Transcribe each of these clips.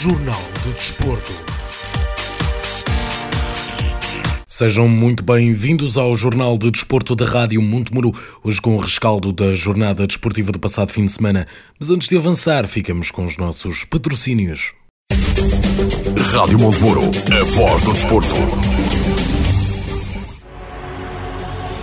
Jornal do Desporto. Sejam muito bem-vindos ao Jornal de Desporto da Rádio Montemuro, hoje com o rescaldo da jornada desportiva do passado fim de semana. Mas antes de avançar, ficamos com os nossos patrocínios. Rádio Montemuro, a voz do desporto.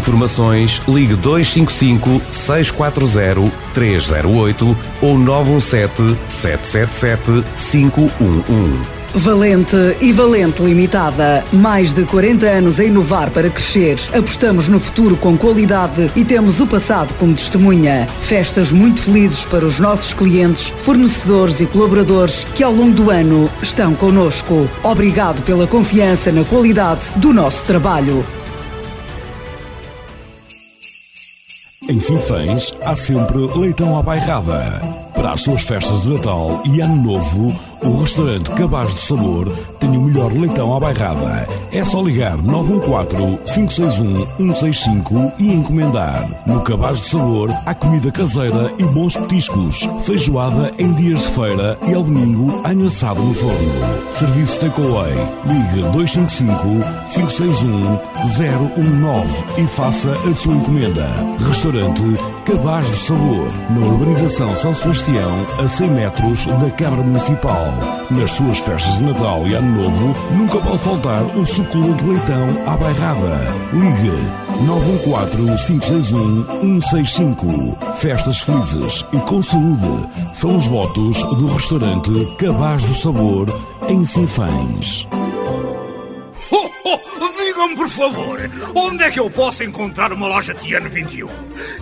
informações, ligue 255 640 308 ou 917 777 511. Valente e Valente Limitada. Mais de 40 anos a inovar para crescer. Apostamos no futuro com qualidade e temos o passado como testemunha. Festas muito felizes para os nossos clientes, fornecedores e colaboradores que ao longo do ano estão conosco. Obrigado pela confiança na qualidade do nosso trabalho. Em Sinfãs há sempre leitão à bairrada. Para as suas festas de Natal e Ano Novo, o restaurante Cabaz do Sabor tem o melhor leitão à bairrada. É só ligar 914-561-165 e encomendar. No Cabaz do Sabor há comida caseira e bons petiscos. Feijoada em dias de feira e ao domingo anho assado no forno. Serviço Takeaway. Ligue 255-561-019 e faça a sua encomenda. Restaurante Cabaz do Sabor. Na urbanização São Sebastião, a 100 metros da Câmara Municipal. Nas suas festas de Natal e Ano Novo, nunca pode faltar o suculento leitão à bairrada. Ligue 914-561-165. Festas felizes e com saúde são os votos do restaurante Cabaz do Sabor, em Sinfãs. Digam-me, por favor, onde é que eu posso encontrar uma loja Tiano 21?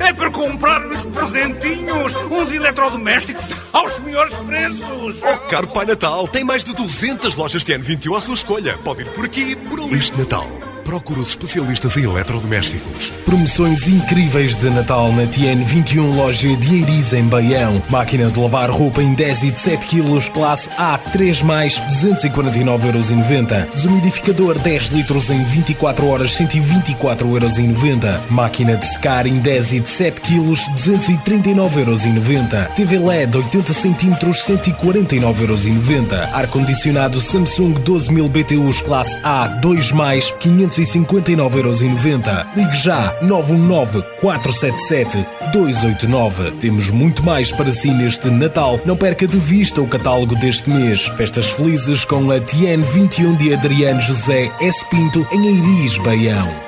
É para comprar uns presentinhos, uns eletrodomésticos aos melhores preços. Oh, caro Pai Natal, tem mais de 200 lojas Tiano 21 à sua escolha. Pode ir por aqui, por ali. Este Natal, procura os especialistas em eletrodomésticos. Promoções incríveis de Natal na TN 21 loja de Eiriz em Baião. Máquina de lavar roupa em 10 e de 7 kg, classe A, 3 mais, 249,90€. Desumidificador 10 litros em 24 horas, 124,90€. Máquina de secar em 10 e de 7 kg, 239,90€. TV LED 80 cm, 149,90€. Ar-condicionado Samsung 12000 BTUs, classe A, 2 mais, 559,90€. Ligue já 919 477 289. Temos muito mais para si neste Natal. Não perca de vista o catálogo deste mês. Festas felizes com a TN 21 de Adriano José S. Pinto em Eiris, Baião.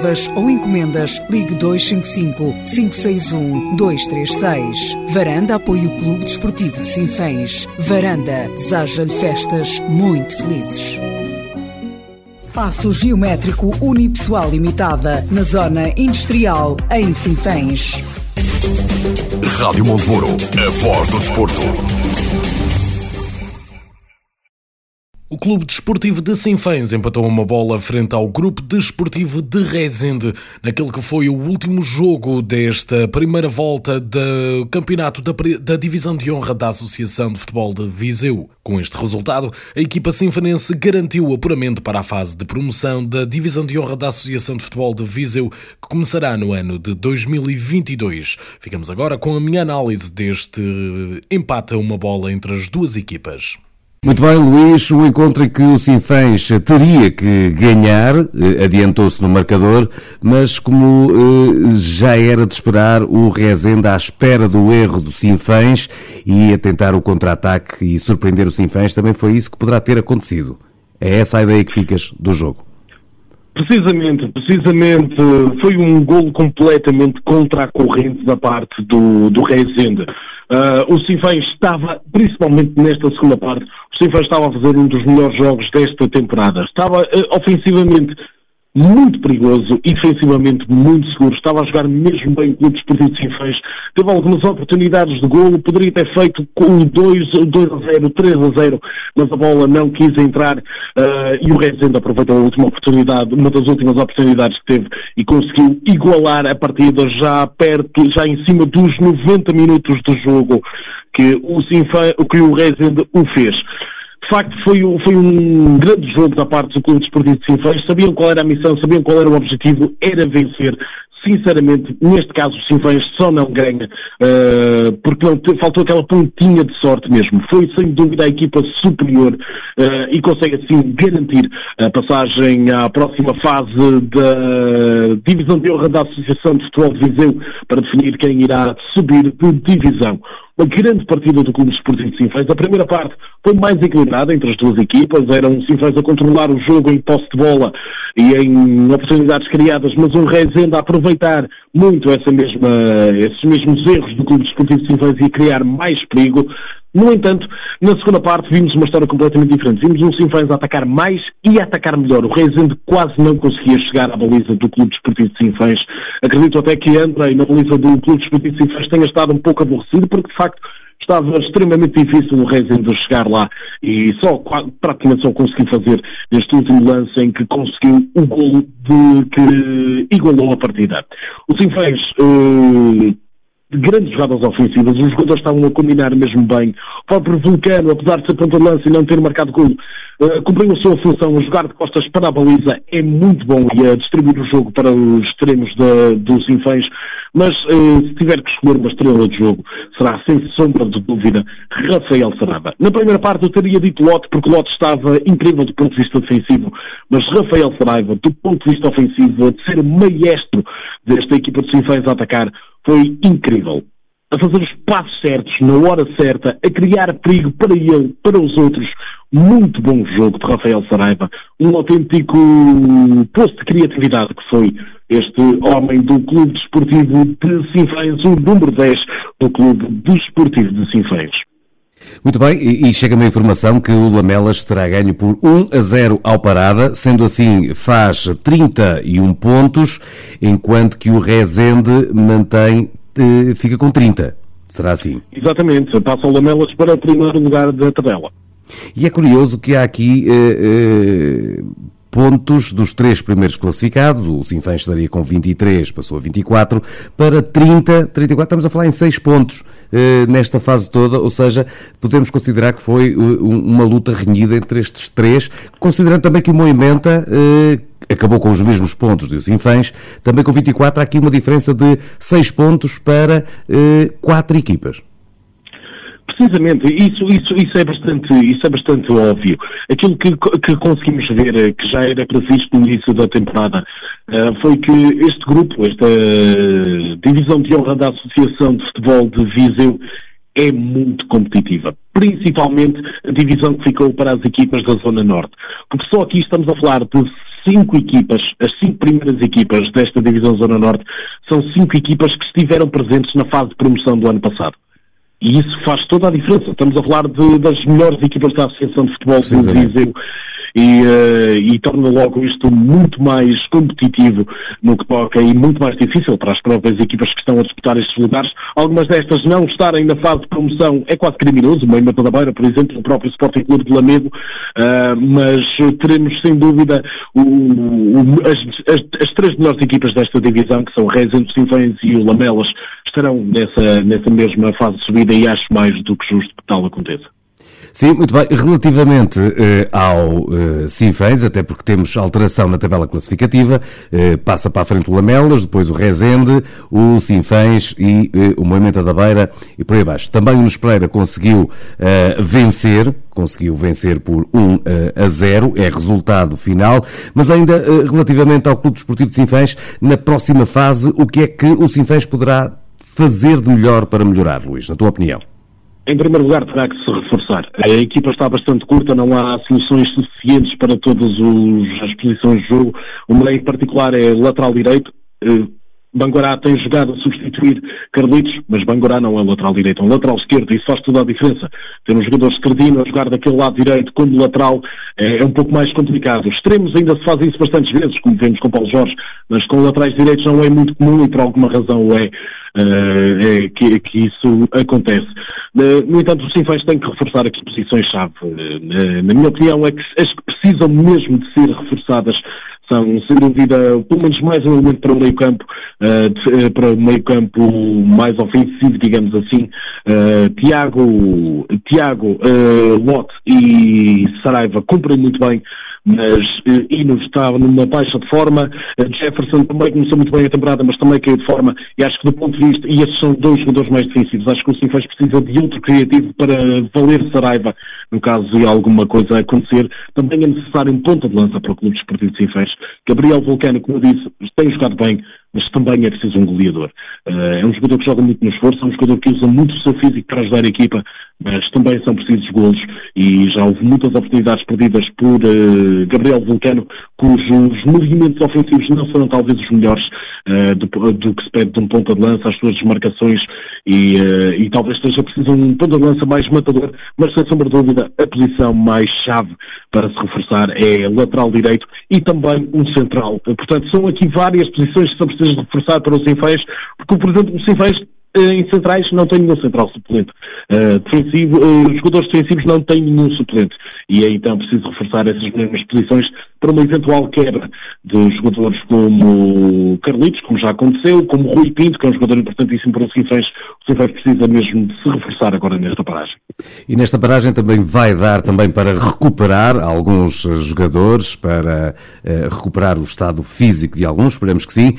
reservas ou encomendas, ligue 255 561 236. Varanda apoia o Clube Desportivo de Sinfãs. Varanda deseja-lhe festas muito felizes. Passo Geométrico Unipessoal Limitada, na Zona Industrial, em Sinfãs. Rádio Montemuro, a voz do desporto. O Clube Desportivo de Sinfãs empatou uma bola frente ao Grupo Desportivo de Rezende naquele que foi o último jogo desta primeira volta do campeonato da, da Divisão de Honra da Associação de Futebol de Viseu. Com este resultado, a equipa sinfanense garantiu o apuramento para a fase de promoção da Divisão de Honra da Associação de Futebol de Viseu, que começará no ano de 2022. Ficamos agora com a minha análise deste empate a uma bola entre as duas equipas. Muito bem, Luís, o encontro que o Sinfãs teria que ganhar, eh, adiantou-se no marcador, mas como eh, já era de esperar, o Rezende à espera do erro do Sinfãs e a tentar o contra-ataque e surpreender o Sinfãs, também foi isso que poderá ter acontecido. É essa a ideia que ficas do jogo. Precisamente, precisamente, foi um golo completamente contra a corrente da parte do, do Rezende. Uh, o Sinfãs estava, principalmente nesta segunda parte, o Sinfãs estava a fazer um dos melhores jogos desta temporada. Estava uh, ofensivamente muito perigoso e defensivamente muito seguro. Estava a jogar mesmo bem o Clube Desportivo de Sinfãs. Teve algumas oportunidades de golo, poderia ter feito com 2, 2 a 0, 3 a 0, mas a bola não quis entrar uh, e o Rezende aproveitou a última oportunidade, uma das últimas oportunidades que teve e conseguiu igualar a partida já perto, já em cima dos 90 minutos do jogo que o, Sinfãs, que o Rezende o fez. Facto, foi, foi um grande jogo da parte do Clube Desportivo de Sinfãs. Sabiam qual era a missão, sabiam qual era o objetivo, era vencer. Sinceramente, neste caso, o Sinfãs só não ganha, uh, porque não, faltou aquela pontinha de sorte mesmo. Foi, sem dúvida, a equipa superior uh, e consegue, assim, garantir a passagem à próxima fase da divisão de honra da Associação de Futebol de Viseu para definir quem irá subir de divisão uma grande partida do Clube Esportivo de Sinfãs. A primeira parte foi mais equilibrada entre as duas equipas, eram Sinfãs a controlar o jogo em posse de bola e em oportunidades criadas, mas um Rezende a aproveitar muito essa mesma, esses mesmos erros do Clube Esportivo de Sinfãs e a criar mais perigo. No entanto, na segunda parte vimos uma história completamente diferente. Vimos um Sinfãs a atacar mais e a atacar melhor. O Rezende quase não conseguia chegar à baliza do Clube Desportivo de Sinfãs. Acredito até que Andrei, na baliza do Clube Desportivo de Sinfãs, tenha estado um pouco aborrecido, porque de facto estava extremamente difícil o Rezende chegar lá e só praticamente só conseguiu fazer este último lance em que conseguiu o golo de, que igualou a partida. O Sinfãs uh, grandes jogadas ofensivas, os jogadores estavam a combinar mesmo bem. O próprio Vulcano, apesar de ser ponta de lança e não ter marcado gol, uh, cumpriu a sua função, a jogar de costas para a baliza é muito bom e a distribuir o jogo para os extremos de, dos infãs, mas uh, se tiver que escolher uma estrela de jogo, será sem sombra de dúvida Rafael Saraba. Na primeira parte eu teria dito Lote, porque Lote estava incrível do ponto de vista defensivo, mas Rafael Saraiva, do ponto de vista ofensivo, de ser maestro desta equipa de Sinfãs a atacar, foi incrível. A fazer os passos certos, na hora certa, a criar perigo para ele, para os outros. Muito bom jogo de Rafael Saraiva. Um autêntico posto de criatividade que foi este homem do Clube Desportivo de Sinfãs, o número 10 do Clube Desportivo de Sinfãs. Muito bem, e, chega-me a informação que o Lamelas terá ganho por 1 a 0 ao Parada, sendo assim faz 31 pontos, enquanto que o Rezende mantém, eh, fica com 30. Será assim? Exatamente, passa o Lamelas para o primeiro lugar da tabela. E é curioso que há aqui eh, eh, pontos dos três primeiros classificados. O Sinfãs estaria com 23, passou a 24, para 30, 34. Estamos a falar em 6 pontos eh, nesta fase toda, ou seja, podemos considerar que foi uh, uma luta renhida entre estes três, considerando também que o Moimenta eh, acabou com os mesmos pontos do Sinfãs, também com 24, há aqui uma diferença de 6 pontos para eh, 4 equipas. Precisamente, isso, isso, isso, é bastante, isso é bastante óbvio. Aquilo que, que conseguimos ver, eh, que já era previsto no início da temporada, uh, foi que este grupo, esta uh, divisão de honra da Associação de Futebol de Viseu, é muito competitiva. Principalmente a divisão que ficou para as equipas da Zona Norte. Porque só aqui estamos a falar de cinco equipas, as cinco primeiras equipas desta divisão Zona Norte, são cinco equipas que estiveram presentes na fase de promoção do ano passado. E isso faz toda a diferença. Estamos a falar de, das melhores equipas da Associação de Futebol do Viseu e, uh, e torna logo isto muito mais competitivo no que toca e muito mais difícil para as próprias equipas que estão a disputar estes lugares. Algumas destas não estarem na fase de promoção é quase criminoso, o Meima da Beira, por exemplo, o próprio Sporting Clube de Lamego, uh, mas teremos sem dúvida o, o, as, as, as, três melhores equipas desta divisão, que são Reis Sinfãs e o Lamelas, estarão nessa, nessa mesma fase de subida e acho mais do que justo que tal aconteça. Sim, muito bem. Relativamente eh, ao eh, Sinfãs, até porque temos alteração na tabela classificativa, eh, passa para a frente o Lamelas, depois o Rezende, o Sinfãs e eh, o Moimenta da Beira e por aí abaixo. Também o Nunes Pereira conseguiu eh, vencer, conseguiu vencer por 1 eh, a 0, é resultado final, mas ainda eh, relativamente ao Clube Desportivo de Sinfãs, na próxima fase, o que é que o Sinfãs poderá fazer de melhor para melhorar, Luís, na tua opinião? Em primeiro lugar, terá que se reforçar. A equipa está bastante curta, não há soluções suficientes para todas os, as posições de jogo. Meio em particular é lateral direito. Eh, Bangorá tem jogado a substituir Carlitos, mas Bangorá não é lateral direito, é um lateral esquerdo, e isso faz toda a diferença. Ter um jogador esquerdino a jogar daquele lado direito como lateral é, é um pouco mais complicado. Os extremos ainda se fazem isso bastantes vezes, como vemos com Paulo Jorge, mas com laterais direitos não é muito comum e por alguma razão é, uh, é que, que, isso acontece. Uh, no entanto, o Sinfãs tem que reforçar aqui posições-chave. Uh, na minha opinião, é que as que precisam mesmo de ser reforçadas são, sem dúvida, pelo menos mais um elemento para o meio campo, uh, para o meio campo mais ofensivo, digamos assim. Uh, Tiago, Tiago uh, e Saraiva cumprem muito bem mas eh, está numa baixa de forma, Jefferson também começou muito bem a temporada, mas também caiu de forma, e acho que do ponto de vista, e esses são dois jogadores mais defensivos, acho que o Sinfãs precisa de outro criativo para valer Saraiva, no caso de alguma coisa acontecer, também é necessário um ponta de lança para o Clube Desportivo de Sinfãs. Gabriel Vulcano, como eu disse, tem jogado bem, mas também é preciso um goleador. Uh, é um jogador que joga muito no esforço, é um jogador que usa muito o seu físico para ajudar a equipa, mas também são precisos golos e já houve muitas oportunidades perdidas por uh, Gabriel Vulcano, cujos movimentos ofensivos não foram talvez os melhores uh, do, do, que se pede de um ponta de lança, as suas desmarcações e, e talvez esteja preciso um ponta de lança mais matador, mas sem sombra de dúvida a posição mais chave para se reforçar é lateral direito e também um central. Portanto, são aqui várias posições que são precisas reforçar para o Sinfãs, porque, por exemplo, o Sinfãs eh, em centrais não tem nenhum central suplente. Uh, defensivo, uh, jogadores defensivos não têm nenhum suplente. E é então preciso reforçar essas mesmas posições para uma eventual quebra de jogadores como Carlitos, como já aconteceu, como Rui Pinto, que é um jogador importantíssimo para o Sinfãs. O Sinfãs precisa mesmo de se reforçar agora nesta paragem. E nesta paragem também vai dar também para recuperar alguns jogadores, para uh, recuperar o estado físico de alguns, esperemos que sim.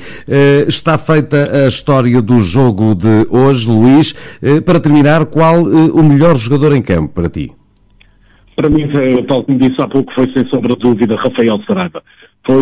está feita a história do jogo de hoje, Luís. Eh, para terminar, qual eh, o melhor jogador em campo para ti? Para mim, tal como disse há pouco, foi sem sombra de dúvida Rafael Saraiva. Foi,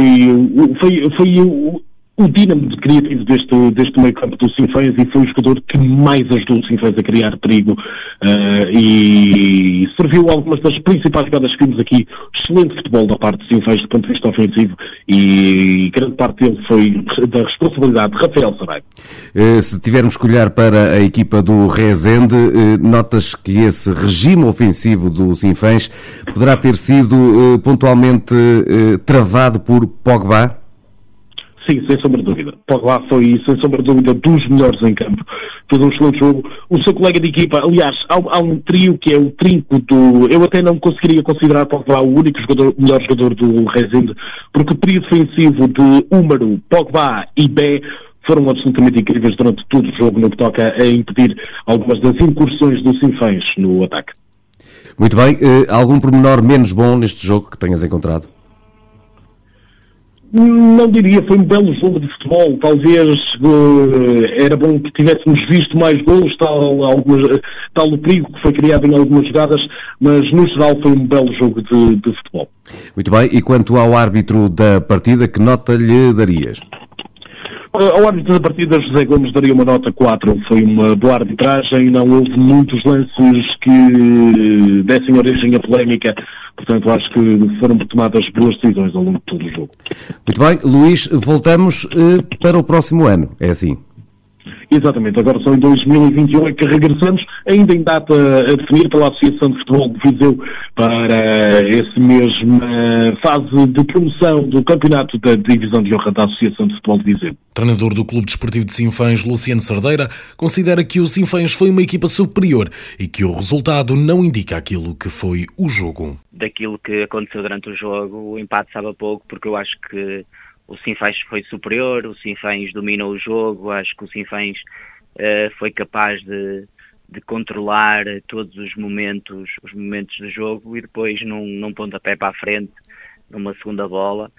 foi, foi o, dínamo criativo deste, deste meio campo do Sinfãs e foi o jogador que mais ajudou o Sinfãs a criar perigo uh, e serviu algumas das principais jogadas que vimos aqui. Excelente futebol da parte do Sinfãs do ponto de vista ofensivo e grande parte dele foi da responsabilidade de Rafael Saraiva. Uh, se tivermos que olhar para a equipa do Rezende, uh, notas que esse regime ofensivo do Sinfãs poderá ter sido pontualmente travado por Pogba? Sim, sem sombra de dúvida. Pogba foi, sem sombra de dúvida, dos melhores em campo. Fez um excelente jogo. O seu colega de equipa, aliás, há, há, um trio que é o trinco do... Eu até não conseguiria considerar Pogba o único jogador, melhor jogador do Rezende, porque o trio defensivo de Húmaro, Pogba e Bé foram absolutamente incríveis durante todo o jogo no que toca a impedir algumas das incursões do Sinfãs no ataque. Muito bem. Uh, algum pormenor menos bom neste jogo que tenhas encontrado? Não diria, foi um belo jogo de futebol. Talvez uh, era bom que tivéssemos visto mais gols, tal, algumas, tal o perigo que foi criado em algumas jogadas, mas no geral foi um belo jogo de, de futebol. Muito bem, e quanto ao árbitro da partida, que nota lhe darias? Ao árbitro da partida, José Gomes daria uma nota 4. Foi uma boa arbitragem, não houve muitos lances que dessem origem à polémica. Portanto, acho que foram tomadas boas decisões ao longo de todo o jogo. Muito bem. Luís, voltamos uh, para o próximo ano. É assim? Exatamente, agora só em 2021 é que regressamos, ainda em data a definir pela Associação de Futebol de Viseu para essa mesma fase de promoção do campeonato da Divisão de Honra da Associação de Futebol de Viseu. Treinador do Clube Desportivo de Sinfãs, Luciano Sardeira, considera que o Sinfãs foi uma equipa superior e que o resultado não indica aquilo que foi o jogo. Daquilo que aconteceu durante o jogo, o empate sabe a pouco, porque eu acho que o Sinfãs foi superior, o Sinfãs dominou o jogo, acho que o Sinfãs uh, foi capaz de, de controlar todos os momentos, os momentos do jogo e depois num, num pontapé para a frente, numa segunda bola,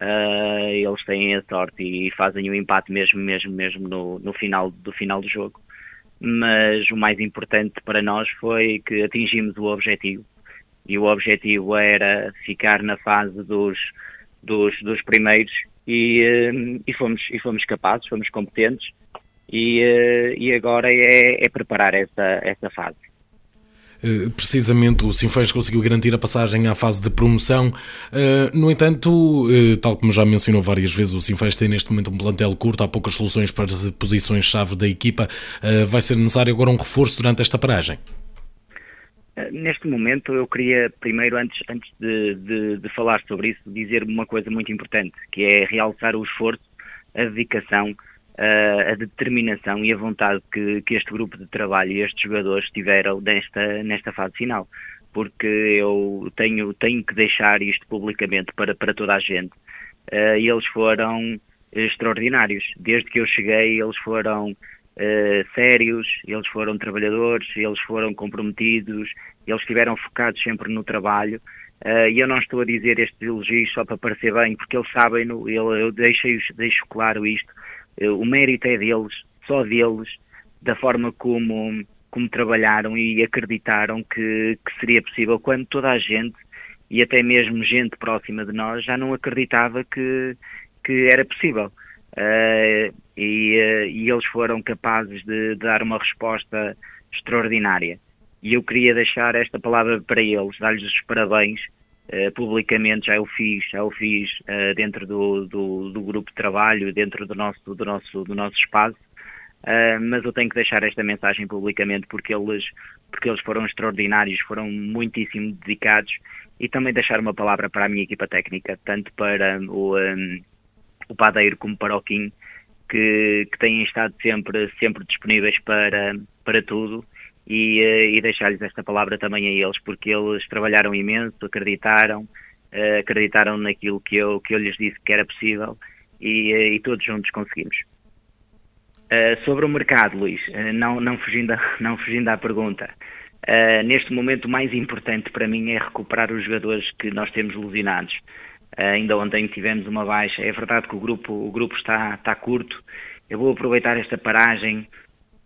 uh, eles têm a sorte e fazem o empate mesmo, mesmo, mesmo no, no final do final do jogo. Mas o mais importante para nós foi que atingimos o objetivo e o objetivo era ficar na fase dos, dos, dos primeiros e, uh, e, fomos, e fomos capazes, fomos competentes e, uh, e agora é, é preparar essa, essa fase. Eh, precisamente o Sinfãs conseguiu garantir a passagem à fase de promoção. Eh, no entanto, eh, tal como já mencionou várias vezes, o Sinfãs tem neste momento um plantel curto, há poucas soluções para as posições-chave da equipa. Vai ser necessário agora um reforço durante esta paragem? Neste momento, eu queria primeiro, antes, antes de, de, de falar sobre isso, dizer uma coisa muito importante, que é realçar o esforço, a dedicação a determinação e a vontade que, que este grupo de trabalho e estes jogadores tiveram nesta, nesta fase final. Porque eu tenho, tenho que deixar isto publicamente para, para toda a gente. Uh, eles foram extraordinários. Desde que eu cheguei, eles foram uh, sérios, eles foram trabalhadores, eles foram comprometidos, eles estiveram focados sempre no trabalho. Uh, e eu não estou a dizer estes elogios só para parecer bem, porque eles sabem, eu, eu deixo, deixo claro isto, eh, o mérito é deles, só deles, da forma como, como trabalharam e acreditaram que, que seria possível, quando toda a gente, e até mesmo gente próxima de nós, já não acreditava que, que era possível. Uh, e, uh, e, eles foram capazes de, de, dar uma resposta extraordinária. E eu queria deixar esta palavra para eles, dar-lhes os parabéns uh, publicamente, já o fiz, já o fiz uh, dentro do, do, do, grupo de trabalho, dentro do nosso, do nosso, do nosso espaço, uh, mas eu tenho que deixar esta mensagem publicamente porque eles, porque eles foram extraordinários, foram muitíssimo dedicados e também deixar uma palavra para a minha equipa técnica, tanto para o, um, o Padeiro como o Kim, que, que têm estado sempre, sempre disponíveis para, para tudo e, eh, e deixar-lhes esta palavra também a eles, porque eles trabalharam imenso, acreditaram, uh, acreditaram naquilo que eu, que eu lhes disse que era possível e, uh, e todos juntos conseguimos. Sobre o mercado, Luís, não, não, fugindo a, não fugindo à pergunta, neste momento o mais importante para mim é recuperar os jogadores que nós temos lesionados. Ainda ontem tivemos uma baixa, é verdade que o grupo, o grupo está, está curto, eu vou aproveitar esta paragem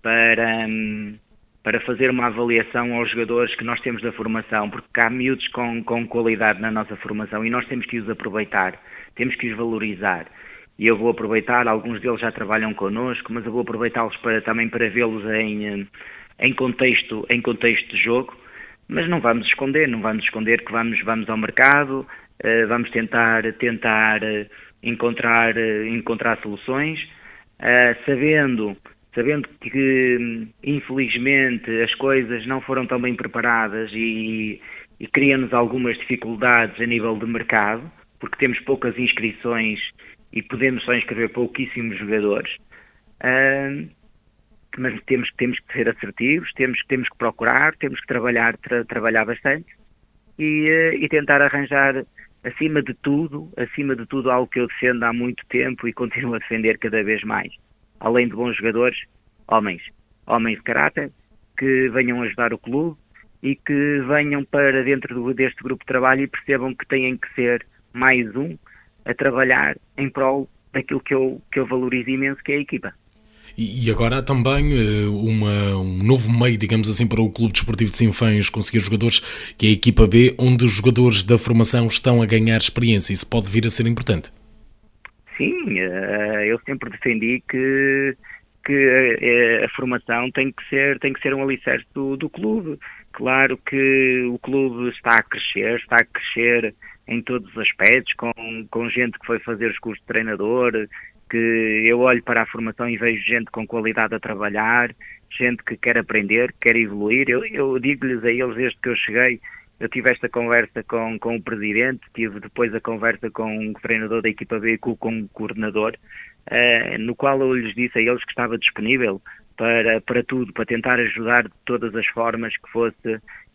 para, um, para fazer uma avaliação aos jogadores que nós temos da formação, porque há miúdos com, com qualidade na nossa formação e nós temos que os aproveitar, temos que os valorizar. E eu vou aproveitar, alguns deles já trabalham connosco, mas eu vou aproveitá-los para, também para vê-los em, em, contexto, em contexto de jogo, mas não vamos esconder, não vamos esconder que vamos, vamos ao mercado, vamos tentar, tentar uh, encontrar, uh, encontrar soluções, sabendo sabendo que infelizmente as coisas não foram tão bem preparadas e, e cria-nos algumas dificuldades a nível de mercado, porque temos poucas inscrições e podemos só inscrever pouquíssimos jogadores. Uh, mas temos, temos que ser assertivos, temos, temos que procurar, temos que trabalhar, tra, trabalhar bastante e, uh, e tentar arranjar, acima de tudo, acima de tudo, algo que eu defendo há muito tempo e continuo a defender cada vez mais além de bons jogadores, homens. Homens de caráter que venham ajudar o clube e que venham para dentro do, deste grupo de trabalho e percebam que têm que ser mais um a trabalhar em prol daquilo que eu, que eu valorizo imenso, que é a equipa. E agora há também eh, uma, um novo meio, digamos assim, para o Clube Desportivo de Sinfãs conseguir jogadores, que é a equipa B, onde os jogadores da formação estão a ganhar experiência. Isso pode vir a ser importante. Sim, eh, eu sempre defendi que, que a, eh, a, formação tem que ser, tem que ser um alicerce do, do clube. Claro que o clube está a crescer, está a crescer em todos os aspectos, com, com gente que foi fazer os cursos de treinador, que eu olho para a formação e vejo gente com qualidade a trabalhar, gente que quer aprender, que quer evoluir. Eu, eu digo-lhes a eles, desde que eu cheguei, eu tive esta conversa com, com o presidente, tive depois a conversa com o treinador da equipa B com, com o coordenador, uh, no qual eu lhes disse a eles que estava disponível para, para tudo, para tentar ajudar de todas as formas que fosse,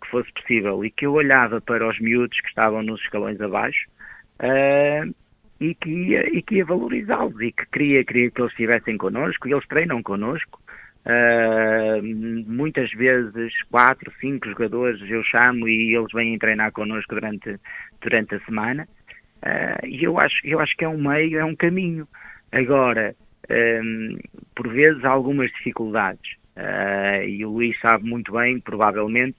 que fosse possível. E que eu olhava para os miúdos que estavam nos escalões abaixo uh, e que ia, e que ia valorizá-los e que queria, queria que eles estivessem connosco, e eles treinam connosco. Uh, muitas vezes quatro, cinco jogadores eu chamo e eles vêm treinar connosco durante, durante a semana uh, e eu acho, eu acho que é um meio, é um caminho. Agora, um, por vezes há algumas dificuldades uh, e o Luís sabe muito bem, provavelmente,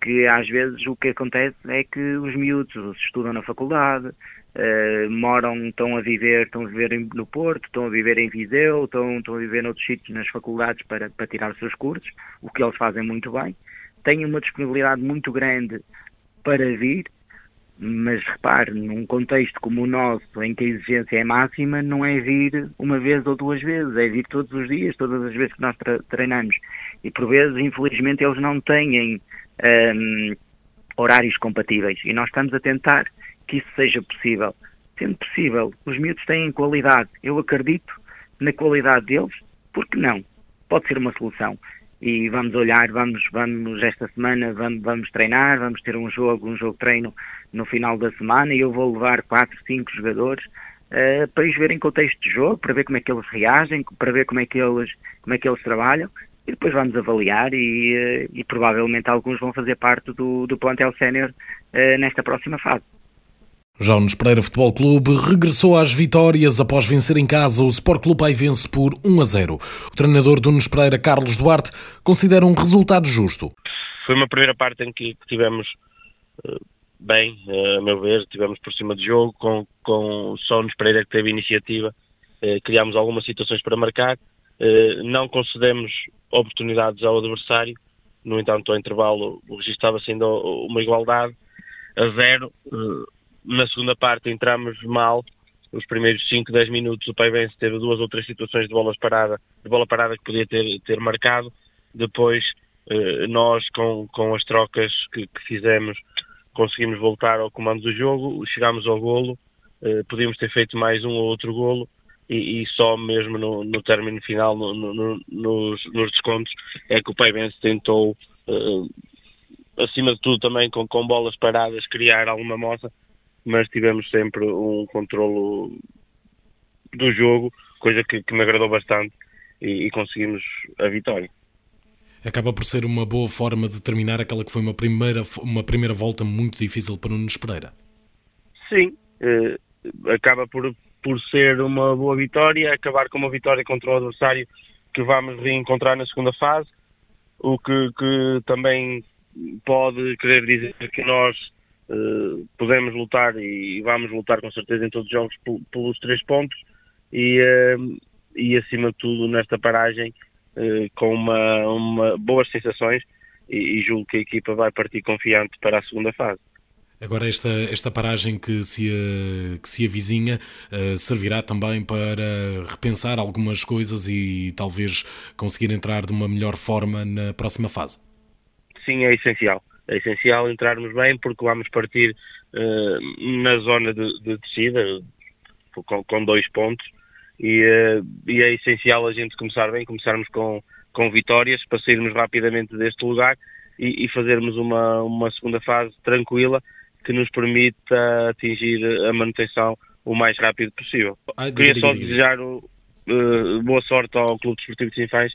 que às vezes o que acontece é que os miúdos estudam na faculdade, Uh, moram, estão a viver, estão a viver no Porto, estão a viver em Viseu, estão, estão a viver noutros sítios nas faculdades para, para tirar os seus cursos, o que eles fazem muito bem. Têm uma disponibilidade muito grande para vir, mas repare, num contexto como o nosso, em que a exigência é máxima, não é vir uma vez ou duas vezes, é vir todos os dias, todas as vezes que nós treinamos. E por vezes, infelizmente, eles não têm um, ehm, horários compatíveis e nós estamos a tentar que isso seja possível. Sendo possível, os miúdos têm qualidade. Eu acredito na qualidade deles, porque não? Pode ser uma solução. E vamos olhar, vamos, vamos esta semana, vamos, vamos treinar, vamos ter um jogo, um jogo treino no final da semana e eu vou levar 4, 5 jogadores uh, para eles verem contexto de jogo, para ver como é que eles reagem, para ver como é que eles, como é que eles trabalham e depois vamos avaliar e, uh, e provavelmente alguns vão fazer parte do, do plantel sénior uh, nesta próxima fase. Nunes Pereira Futebol Clube regressou às vitórias após vencer em casa o Sport Clube Paivense por 1 a 0. O treinador do Nunes Pereira, Carlos Duarte, considera um resultado justo. Foi uma primeira parte em que tivemos uh, bem, uh, a meu ver, tivemos por cima de jogo, com, com só o Nunes Pereira que teve iniciativa, uh, criámos algumas situações para marcar, não concedemos oportunidades ao adversário, no entanto, ao intervalo, estava sendo uma igualdade a zero na segunda parte entramos mal, os primeiros 5, 10 minutos o Paivense teve duas ou três situações de bolas parada, de bola parada que podia ter, ter marcado. Depois eh, nós com, com as trocas que, que, fizemos conseguimos voltar ao comando do jogo, chegámos ao golo, eh, podíamos ter feito mais um ou outro golo e, e só mesmo no, no término final, no, no, nos, nos, descontos, é que o Paivense tentou eh, acima de tudo também com, com bolas paradas criar alguma moça mas tivemos sempre um controlo do jogo, coisa que, que me agradou bastante e, e, conseguimos a vitória. Acaba por ser uma boa forma de terminar aquela que foi uma primeira, uma primeira volta muito difícil para o Nunes Pereira. Sim, eh, acaba por, por ser uma boa vitória, acabar com uma vitória contra o adversário que vamos reencontrar na segunda fase, o que, que também pode querer dizer que nós uh, podemos lutar e vamos lutar com certeza em todos os jogos pelos três pontos e, uh, e acima de tudo nesta paragem uh, com uma, uma, boas sensações e, e julgo que a equipa vai partir confiante para a segunda fase. Agora, esta, esta paragem que se, que se avizinha uh, servirá também para repensar algumas coisas e talvez conseguir entrar de uma melhor forma na próxima fase. Sim, é essencial é essencial entrarmos bem porque vamos partir uh, na zona de, de descida com, com, dois pontos e, uh, e, é essencial a gente começar bem, começarmos com, com vitórias para sairmos rapidamente deste lugar e, e fazermos uma, uma segunda fase tranquila que nos permita atingir a manutenção o mais rápido possível. Ai, Queria só desejar uh, boa sorte ao Clube Desportivo de Sinfãs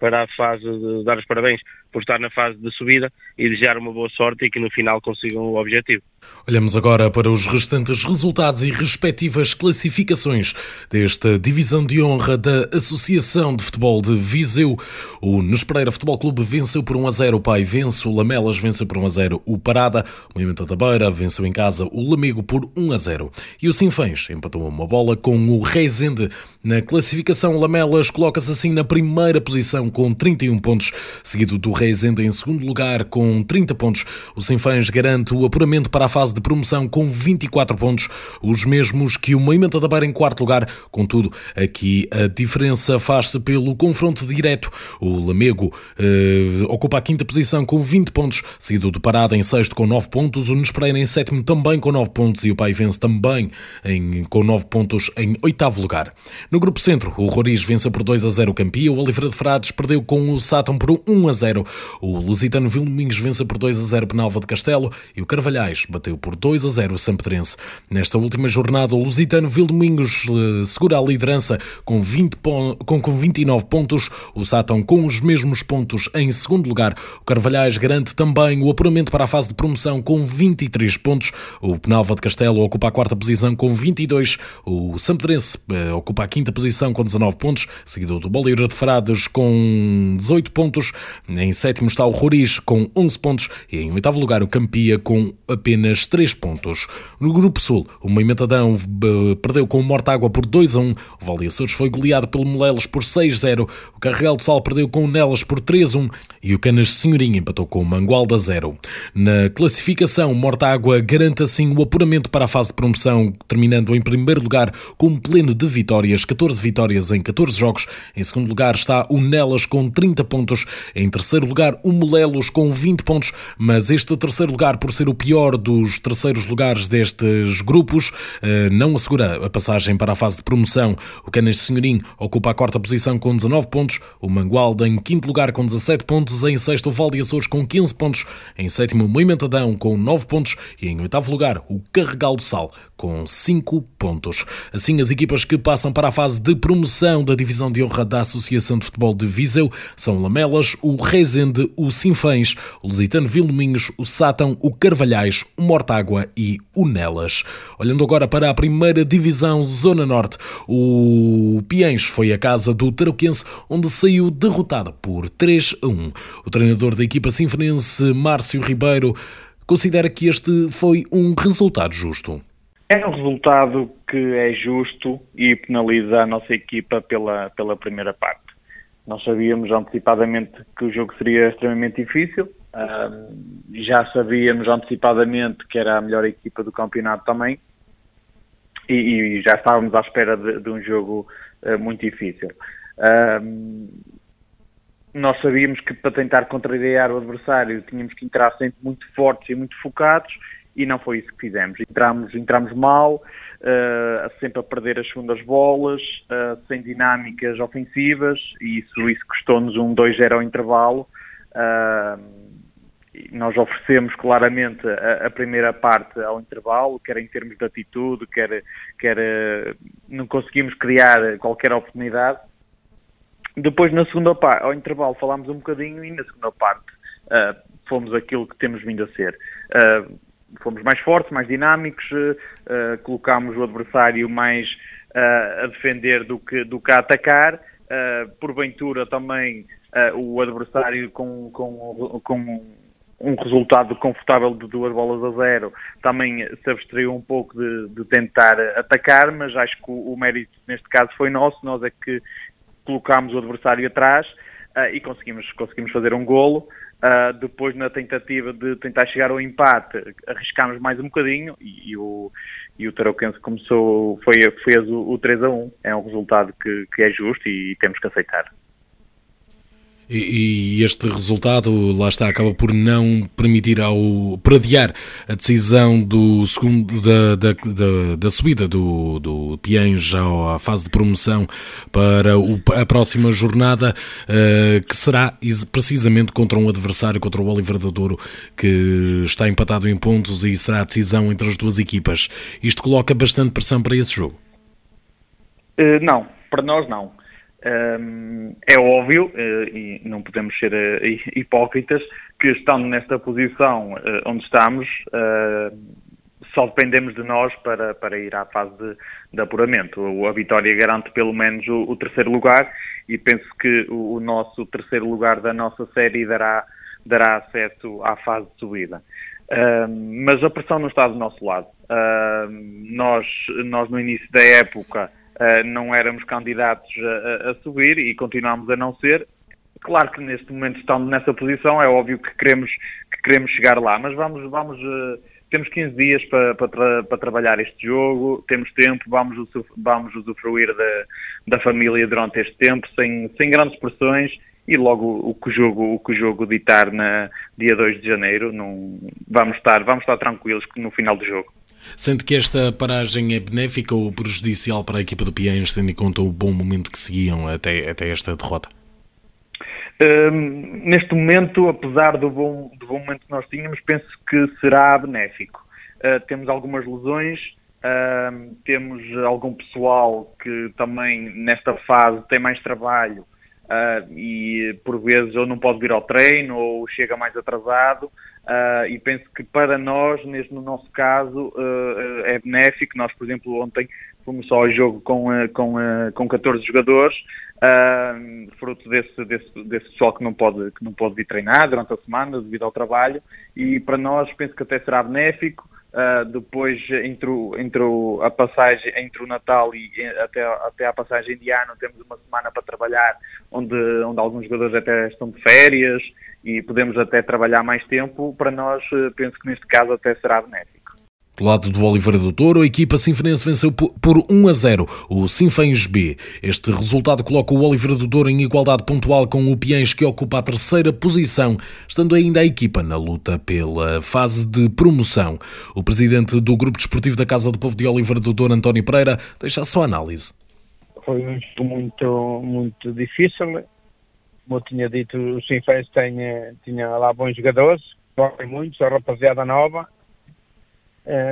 para a fase de dar os parabéns por estar na fase de subida e desejar uma boa sorte e que no final consigam o objetivo. Olhamos agora para os restantes resultados e respectivas classificações desta divisão de honra da Associação de Futebol de Viseu. O Nespereira Futebol Clube venceu por 1 a 0 o Pai vence, o Lamelas venceu por 1 a 0 o Parada, o Movimento da Beira venceu em casa o Lamego por 1 a 0 e o Sinfãs empatou uma bola com o Reisende. Na classificação, Lamelas coloca-se assim na primeira posição com 31 pontos, seguido do Reisende em segundo lugar com 30 pontos. O Sinfãs garante o apuramento para a fase de promoção com 24 pontos, os mesmos que o Moimenta da Beira em quarto lugar. Contudo, aqui a diferença faz-se pelo confronto direto. O Lamego eh, ocupa a quinta posição com 20 pontos, seguido de Parada em sexto com 9 pontos, o Nespereira em sétimo também com 9 pontos e o Paivense também em, com 9 pontos em oitavo lugar. No grupo centro, o Roriz vence por 2 a 0 o Campia, o Oliveira de Frades perdeu com o Sátão por 1 a 0. O Lusitano Vildomingos vence por 2 a 0 Penalva de Castelo e o Carvalhais bateu bateu por 2 a 0 o Sampedrense. Nesta última jornada, o Lusitano Vildomingos eh, segura a liderança com, 20 com, com 29 pontos, o Sátão com os mesmos pontos em segundo lugar. O Carvalhais garante também o apuramento para a fase de promoção com 23 pontos. O Penalva de Castelo ocupa a quarta posição com 22. O Sampedrense eh, ocupa a quinta posição com 19 pontos, seguido do Boleiro de Frades com 18 pontos. Em sétimo está o Roriz com 11 pontos e em oitavo lugar o Campia com apenas 3 pontos. No Grupo Sul, o Moimentadão eh, perdeu com o Mortágua por 2 a 1. O Vale Açores foi goleado pelo Molelos por 6 a 0. O Carregal do Sal perdeu com o Nelas por 3 a 1 e o Canas Senhorinha empatou com o Mangualda 0. Na classificação, Mortágua garante assim o apuramento para a fase de promoção, terminando em primeiro lugar com um pleno de vitórias, 14 vitórias em 14 jogos. Em segundo lugar está o Nelas com 30 pontos. Em terceiro lugar, o Molelos com 20 pontos. Mas este terceiro lugar, por ser o pior dos terceiros lugares destes grupos, eh, não assegura a passagem para a fase de promoção. O Canas Senhorim ocupa a quarta posição com 19 pontos. O Mangualda em quinto lugar com 17 pontos. Em sexto, o Val de Açores com 15 pontos. Em sétimo, o Moimentadão com 9 pontos. E em oitavo lugar, o Carregal do Sal com 5 pontos. Assim, as equipas que passam para a fase de promoção da divisão de honra da Associação de Futebol de Viseu são Lamelas, o Rezende, o Sinfães, o Lusitano Vilminhos, o Sátão, o Carvalhais, o Mortágua e o Nelas. Olhando agora para a primeira divisão Zona Norte, o Piens foi a casa do Tarouquense, onde saiu derrotado por 3 a 1. O treinador da equipa sinfonense, Márcio Ribeiro, considera que este foi um resultado justo. É um resultado que é justo e penaliza a nossa equipa pela, pela primeira parte. Nós sabíamos antecipadamente que o jogo seria extremamente difícil, uh, já sabíamos antecipadamente que era a melhor equipa do campeonato também, e, e já estávamos à espera de, de um jogo uh, muito difícil. Uh, nós sabíamos que para tentar contrariar o adversário tínhamos que entrar sempre muito fortes e muito focados e não foi isso que fizemos. Entramos, entramos mal, uh, sempre a perder as segundas bolas, uh, sem dinâmicas ofensivas, e isso, isso custou-nos um 2-0 ao intervalo. Uh, nós oferecemos claramente a, a, primeira parte ao intervalo, quer em termos de atitude, quer, quer não conseguimos criar qualquer oportunidade. Depois, na segunda parte, ao intervalo, falámos um bocadinho e na segunda parte fomos aquilo que temos vindo a ser. Uh, fomos mais fortes, mais dinâmicos, uh, colocámos o adversário mais uh, a defender do que, do que a atacar. Uh, porventura também o adversário com, com, com um resultado confortável de duas bolas a zero também se abstraiu um pouco de, de tentar atacar, mas acho que o, o, mérito neste caso foi nosso, nós é que colocámos o adversário atrás e conseguimos, conseguimos fazer um golo. Uh, depois, na tentativa de tentar chegar ao empate, arriscámos mais um bocadinho e, e o, e o Tarouquense começou, foi, fez o, o 3 a 1. É um resultado que, que é justo e, e temos que aceitar. E, este resultado, lá está, acaba por não permitir ao por adiar a decisão do segundo da, da, da, da subida do, do Piens à fase de promoção para o, a próxima jornada, uh, que será precisamente contra um adversário, contra o Oliver da Douro, que está empatado em pontos e será a decisão entre as duas equipas. Isto coloca bastante pressão para esse jogo? Uh, não, para nós não. É óbvio, uh, e não podemos ser uh, hipócritas, que estando nesta posição uh, onde estamos, só dependemos de nós para, para ir à fase de, de apuramento. A vitória garante pelo menos o, o terceiro lugar e penso que o, o, nosso terceiro lugar da nossa série dará, dará acesso à fase de subida. mas a pressão não está do nosso lado. nós, nós, no início da época, não éramos candidatos a, a, subir e continuamos a não ser. Claro que neste momento estamos nessa posição, é óbvio que queremos, que queremos chegar lá, mas vamos, vamos, uh, temos 15 dias para, tra trabalhar este jogo, temos tempo, vamos, vamos usufruir da, da família durante este tempo, sem, sem grandes pressões e logo o que o jogo, o que o jogo ditar na dia 2 de janeiro, não, vamos, estar, vamos estar tranquilos no final do jogo. Sente que esta paragem é benéfica ou prejudicial para a equipa do Piens, tendo em conta o bom momento que seguiam até, até esta derrota? neste momento, apesar do bom, do bom momento que nós tínhamos, penso que será benéfico. uh, temos algumas lesões, uh, temos algum pessoal que também nesta fase tem mais trabalho uh, e por vezes ou não pode vir ao treino ou chega mais atrasado. e penso que para nós, neste, no nosso caso, é benéfico. Nós, por exemplo, ontem fomos só ao jogo com, com, com 14 jogadores, uh, fruto desse, desse, desse pessoal que não, pode, que não pode vir treinar durante a semana devido ao trabalho, e para nós penso que até será benéfico. Uh, depois entre, o, entre o, a passagem entre o Natal e até, até a passagem de ano temos uma semana para trabalhar onde, onde alguns jogadores até estão de férias e podemos até trabalhar mais tempo para nós penso que neste caso até será benéfico. Do lado do Oliveira do Touro, a equipa sinfonense venceu por 1 a 0 o Sinfãs B. Este resultado coloca o Oliveira do Douro em igualdade pontual com o Piens, que ocupa a terceira posição, estando ainda a equipa na luta pela fase de promoção. O presidente do Grupo Desportivo da Casa do Povo de Oliveira do Douro, António Pereira, deixa a sua análise. Foi um jogo muito, muito difícil. Como eu tinha dito, o Sinfãs tinha, tinha lá bons jogadores, correm muito, a rapaziada nova eh,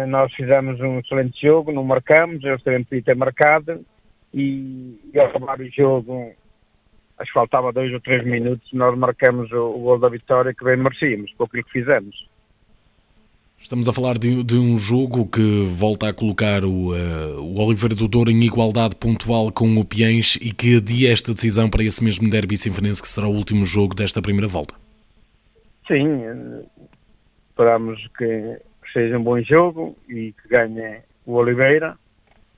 nós fizemos um excelente jogo, não marcamos, eles também podiam ter marcado e, e ao acabar o jogo, acho que faltava dois ou três minutos, nós marcamos o, o gol da vitória que bem merecíamos, por aquilo que fizemos. Estamos a falar de, de, um jogo que volta a colocar o, uh, o Oliveira do Douro em igualdade pontual com o Piens e que adia esta decisão para esse mesmo derby sinfonense que será o último jogo desta primeira volta. Sim, esperamos que seja um bom jogo e que ganhe o Oliveira.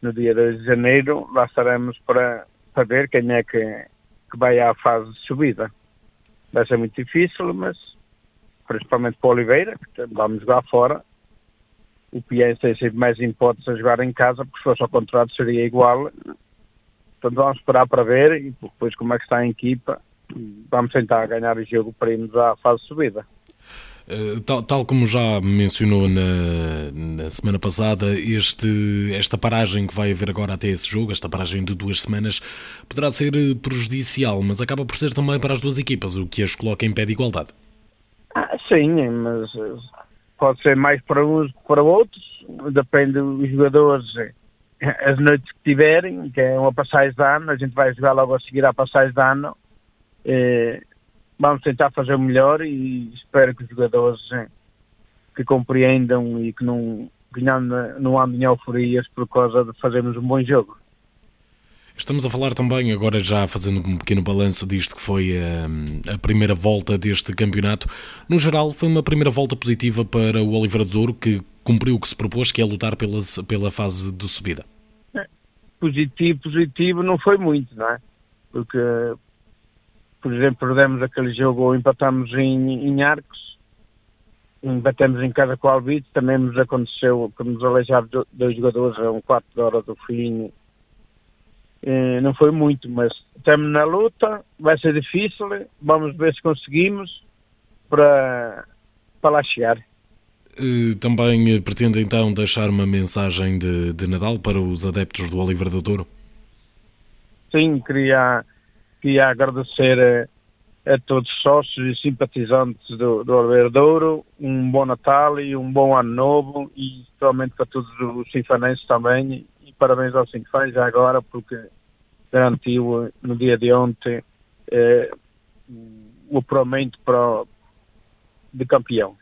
No dia 2 de janeiro, lá estaremos para saber quem é que, que vai à fase de subida. Vai ser muito difícil, mas principalmente para o Oliveira, que vamos jogar fora. O Piens tem sido mais hipóteses a jogar em casa, porque se fosse ao contrário seria igual. Portanto, vamos esperar para ver e depois como é que está a equipa. Vamos tentar ganhar o jogo para irmos à fase de subida. Eh, tal, tal, como já mencionou na, na, semana passada, este, esta paragem que vai haver agora até esse jogo, esta paragem de duas semanas, poderá ser eh, prejudicial, mas acaba por ser também para as duas equipas, o que as coloca em pé de igualdade. Ah, sim, mas eh, pode ser mais para uns que para outros, depende dos jogadores, as noites que tiverem, que é uma passagem de ano, a gente vai jogar logo a seguir à passagem de ano vamos tentar fazer o melhor e espero que os jogadores eh, que compreendam e que não, que não, não andem euforias por causa de fazermos um bom jogo. Estamos a falar também, agora já fazendo um pequeno balanço disto que foi a, eh, a, primeira volta deste campeonato. No geral, foi uma primeira volta positiva para o Oliveira de Douro, que cumpriu o que se propôs, que é lutar pela, pela fase de subida. É, positivo, positivo não foi muito, não é? Porque por exemplo, perdemos aquele jogo ou empatamos em, em Arcos, batemos em casa com o Alvite, também nos aconteceu que nos aleijaram dois jogadores a um quarto de hora do fim. E não foi muito, mas estamos na luta, vai ser difícil, vamos ver se conseguimos para, para lá chegar. Também pretende então deixar uma mensagem de, de Natal para os adeptos do Oliveira do Douro? Sim, queria queria agradecer a, a todos os sócios e simpatizantes do, do Douro, um bom Natal e um bom Ano Novo e especialmente para todos os sinfanenses também e parabéns aos Sinfãs já agora porque garantiu no dia de ontem eh, o apuramento para, de campeão.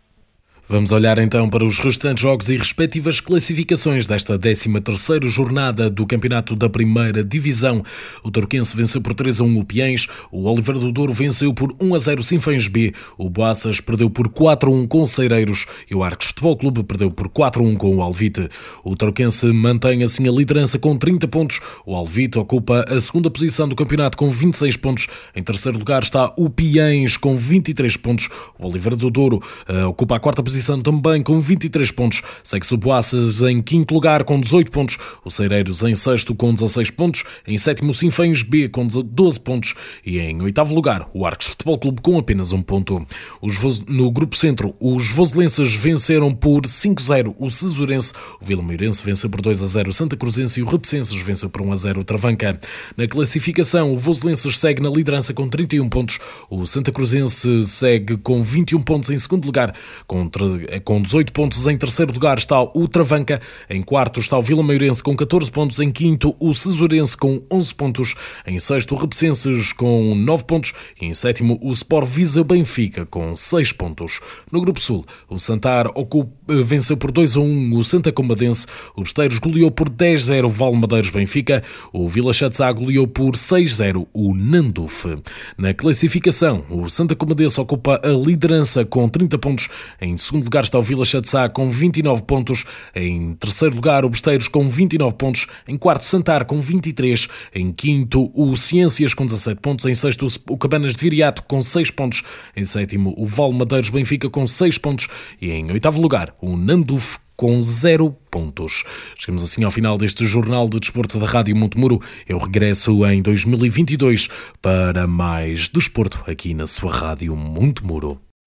Vamos olhar então para os restantes jogos e respectivas classificações desta 13ª jornada do Campeonato da Primeira Divisão. O Torquense venceu por 3 a 1 o Piens, o Oliveira do Douro venceu por 1 a 0 o Sinfãs B, o Boaças perdeu por 4 a 1 com o Ceireiros e o Arcos Futebol Clube perdeu por 4 a 1 com o Alvite. O Torquense mantém assim a liderança com 30 pontos, o Alvite ocupa a segunda posição do campeonato com 26 pontos, em terceiro lugar está o Piens com 23 pontos, o Oliveira do Douro uh, ocupa a quarta posição posição também com 23 pontos. Segue-se o Boaças em quinto lugar com 18 pontos. O Cereiros em sexto com 16 pontos. Em sétimo, Sinfãs B com 12 pontos. E em oitavo lugar, o Arcos Futebol Clube com apenas um ponto. Os, no grupo centro, os voselenses venceram por 5-0 o Cesurense. O Vila Meirense venceu por 2-0 o Santa Cruzense e o Repesenses venceu por 1-0 o Travanca. Na classificação, o Voselenses segue na liderança com 31 pontos. O Santa Cruzense segue com 21 pontos em segundo lugar, com com 18 pontos. Em terceiro lugar está o Travanca. Em quarto está o Vila Maiorense com 14 pontos. Em quinto, o Cesurense com 11 pontos. Em sexto, o Rebecenses com 9 pontos. E em sétimo, o Sport Visa Benfica com 6 pontos. No Grupo Sul, o Santar ocupa, venceu por 2 a 1 o Santa Combadense. O Besteiros goleou por 10-0 o Valmadeiros Benfica. O Vila Chatzá goleou por 6-0 o Nanduf. Na classificação, o Santa Comadense ocupa a liderança com 30 pontos. Em segundo lugar está o Vila Chatzá com 29 pontos. Em terceiro lugar, o Besteiros com 29 pontos. Em quarto, Santar com 23. Em quinto, o Ciências com 17 pontos. Em sexto, o Cabanas de Viriato com 6 pontos. Em sétimo, o Valmadeiros Benfica com 6 pontos. E em oitavo lugar, o Nanduf com zero pontos. Chegamos assim ao final deste Jornal de Desporto da Rádio Montemuro. Eu regresso em 2022 para mais desporto aqui na sua Rádio Montemuro.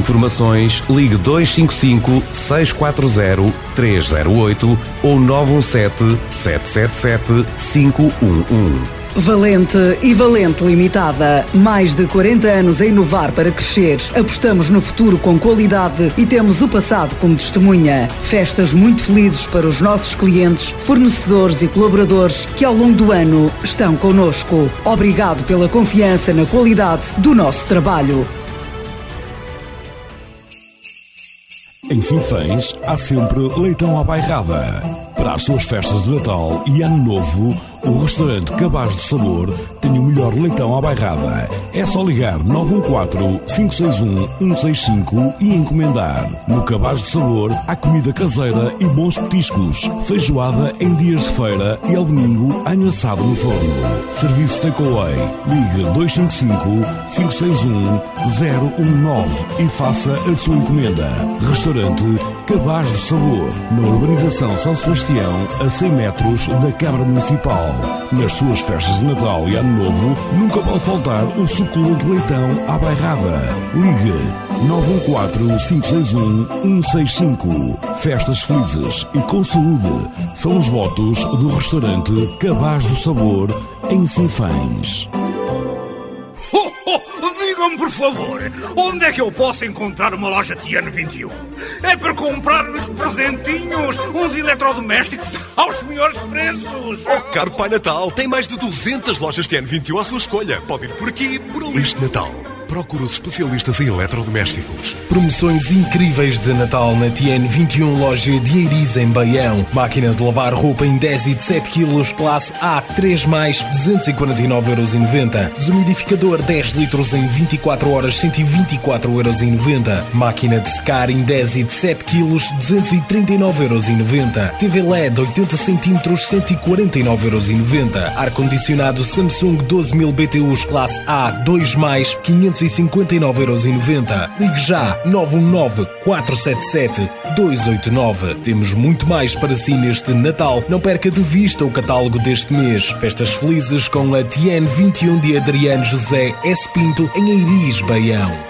informações, ligue 255 640 308 ou 917 777 511. Valente e Valente Limitada. Mais de 40 anos a inovar para crescer. Apostamos no futuro com qualidade e temos o passado como testemunha. Festas muito felizes para os nossos clientes, fornecedores e colaboradores que ao longo do ano estão conosco. Obrigado pela confiança na qualidade do nosso trabalho. Em Sinfãs há sempre leitão à bairrada. Para as suas festas de Natal e Ano Novo, o restaurante Cabaz do Sabor tem o melhor leitão à bairrada. É só ligar 914-561-165 e encomendar. No Cabaz do Sabor há comida caseira e bons petiscos. Feijoada em dias de feira e ao domingo anho assado no forno. Serviço takeaway. Ligue 255-561-019 e faça a sua encomenda. Restaurante Cabaz do Sabor. Na urbanização São Sebastião, a 100 metros da Câmara Municipal. Nas suas festas de Natal e Ano Novo, nunca pode faltar o suculento leitão à bairrada. Ligue 914-561-165. Festas felizes e com saúde são os votos do restaurante Cabaz do Sabor, em Sinfãs. Por favor, onde é que eu posso encontrar uma loja Tiano 21? É para comprar uns presentinhos, uns eletrodomésticos aos melhores preços. Oh, caro Pai Natal, tem mais de 200 lojas TN21 à sua escolha. Pode ir por aqui, por ali. Este Natal, procure os especialistas em eletrodomésticos. Promoções incríveis de Natal na TN21 loja de Eiriz em Baião. Máquina de lavar roupa em 10 e de 7 kg, classe A, 3 mais, 249,90€. Desumidificador 10 litros em 24 horas, 124,90€. Máquina de secar em 10 e de 7 kg, 239,90€. TV LED 80 cm, 149,90€. Ar-condicionado Samsung 12000 BTUs, classe A, 2 mais, 559,90€. Ligue já 919 477 289. Temos muito mais para si neste Natal. Não perca de vista o catálogo deste mês. Festas felizes com a TN 21 de Adriano José S. Pinto em Eiris, Baião.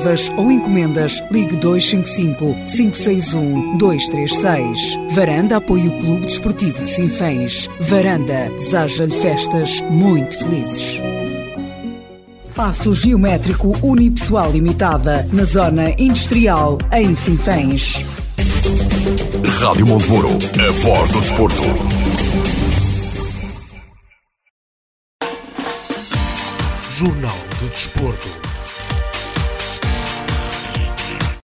reservas ou encomendas, ligue 255 561 236. Varanda apoia o Clube Desportivo de Sinfãs. Varanda deseja-lhe festas muito felizes. Passo Geométrico Unipessoal Limitada, na Zona Industrial, em Sinfãs. Rádio Montemuro, a voz do desporto. Jornal do Desporto.